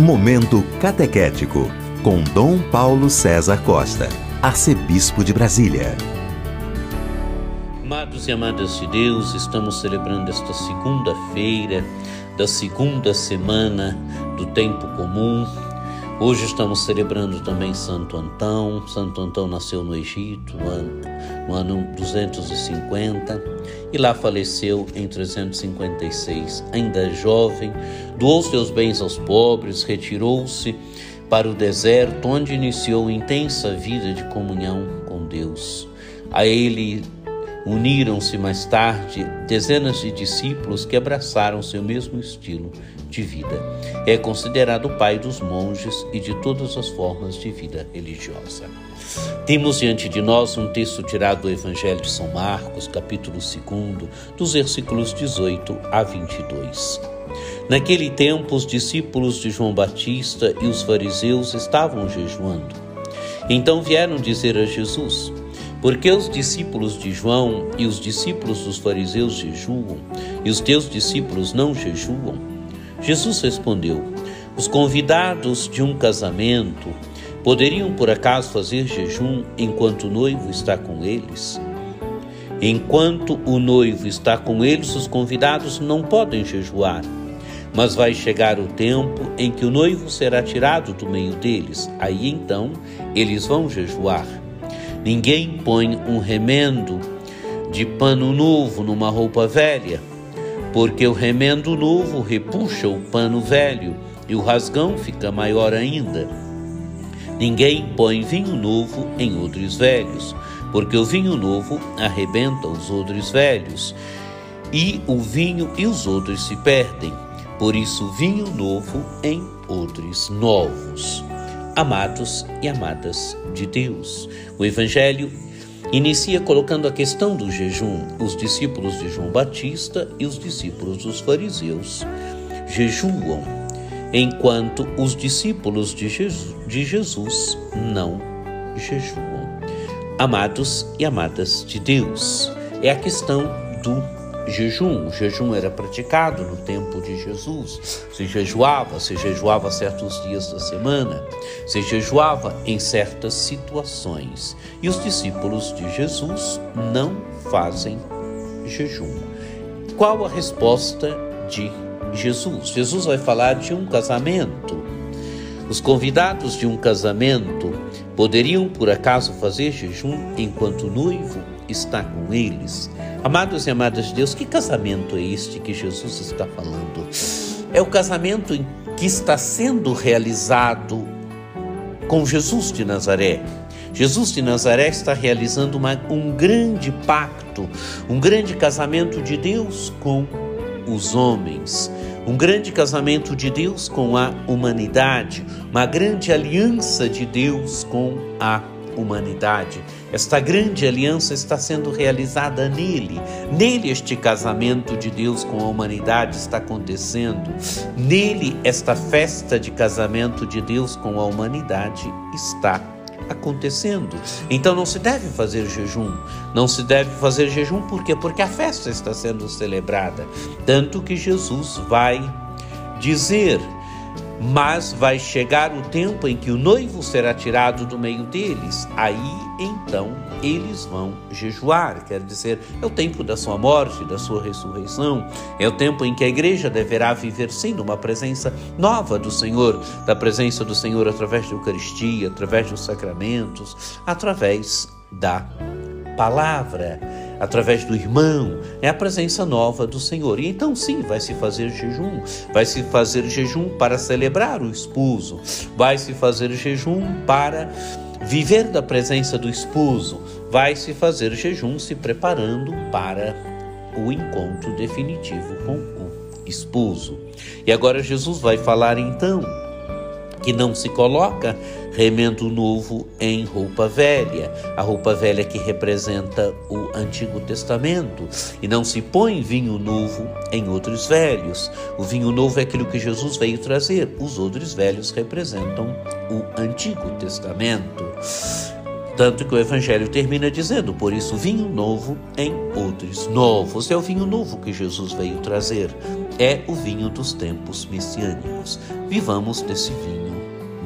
Momento Catequético, com Dom Paulo César Costa, Arcebispo de Brasília. Amados e amadas de Deus, estamos celebrando esta segunda-feira da segunda semana do tempo comum. Hoje estamos celebrando também Santo Antão. Santo Antão nasceu no Egito no ano, no ano 250 e lá faleceu em 356. Ainda jovem, doou seus bens aos pobres, retirou-se para o deserto, onde iniciou intensa vida de comunhão com Deus. A ele uniram-se mais tarde dezenas de discípulos que abraçaram seu mesmo estilo de vida. É considerado o pai dos monges e de todas as formas de vida religiosa. Temos diante de nós um texto tirado do Evangelho de São Marcos, capítulo 2, dos versículos 18 a 22. Naquele tempo, os discípulos de João Batista e os fariseus estavam jejuando. Então vieram dizer a Jesus: Por que os discípulos de João e os discípulos dos fariseus jejuam e os teus discípulos não jejuam? Jesus respondeu: Os convidados de um casamento poderiam por acaso fazer jejum enquanto o noivo está com eles? Enquanto o noivo está com eles, os convidados não podem jejuar. Mas vai chegar o tempo em que o noivo será tirado do meio deles. Aí então eles vão jejuar. Ninguém põe um remendo de pano novo numa roupa velha, porque o remendo novo repuxa o pano velho e o rasgão fica maior ainda. Ninguém põe vinho novo em odres velhos, porque o vinho novo arrebenta os odres velhos, e o vinho e os odres se perdem. Por isso, vinho novo em odres novos. Amados e amadas de Deus, o Evangelho inicia colocando a questão do jejum. Os discípulos de João Batista e os discípulos dos fariseus jejuam enquanto os discípulos de Jesus, de Jesus não jejuam. Amados e amadas de Deus, é a questão do jejum. O jejum era praticado no tempo de Jesus. Se jejuava, se jejuava certos dias da semana, se jejuava em certas situações. E os discípulos de Jesus não fazem jejum. Qual a resposta de Jesus? Jesus. Vai falar de um casamento. Os convidados de um casamento poderiam por acaso fazer jejum enquanto o noivo está com eles? Amados e amadas de Deus, que casamento é este que Jesus está falando? É o casamento que está sendo realizado com Jesus de Nazaré. Jesus de Nazaré está realizando uma, um grande pacto, um grande casamento de Deus com os homens. Um grande casamento de Deus com a humanidade, uma grande aliança de Deus com a humanidade. Esta grande aliança está sendo realizada nele. Nele, este casamento de Deus com a humanidade está acontecendo. Nele, esta festa de casamento de Deus com a humanidade está acontecendo. Então não se deve fazer jejum. Não se deve fazer jejum por quê? Porque a festa está sendo celebrada. Tanto que Jesus vai dizer mas vai chegar o tempo em que o noivo será tirado do meio deles. Aí então eles vão jejuar, quer dizer, é o tempo da sua morte, da sua ressurreição, é o tempo em que a igreja deverá viver sim numa presença nova do Senhor, da presença do Senhor através da Eucaristia, através dos sacramentos, através da palavra através do irmão, é a presença nova do Senhor. E então, sim, vai se fazer jejum, vai se fazer jejum para celebrar o esposo, vai se fazer jejum para viver da presença do esposo, vai se fazer jejum se preparando para o encontro definitivo com o esposo. E agora Jesus vai falar então que não se coloca remendo novo em roupa velha, a roupa velha que representa o Antigo Testamento, e não se põe vinho novo em outros velhos. O vinho novo é aquilo que Jesus veio trazer, os outros velhos representam o Antigo Testamento. Tanto que o Evangelho termina dizendo: Por isso, vinho novo em odres novos. É o vinho novo que Jesus veio trazer. É o vinho dos tempos messiânicos. Vivamos desse vinho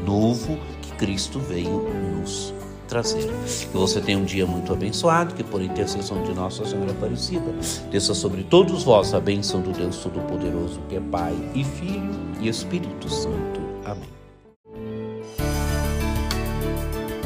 novo que Cristo veio nos trazer. Que você tenha um dia muito abençoado, que por intercessão de Nossa Senhora Aparecida, desça sobre todos vós a bênção do Deus Todo-Poderoso, que é Pai e Filho e Espírito Santo. Amém.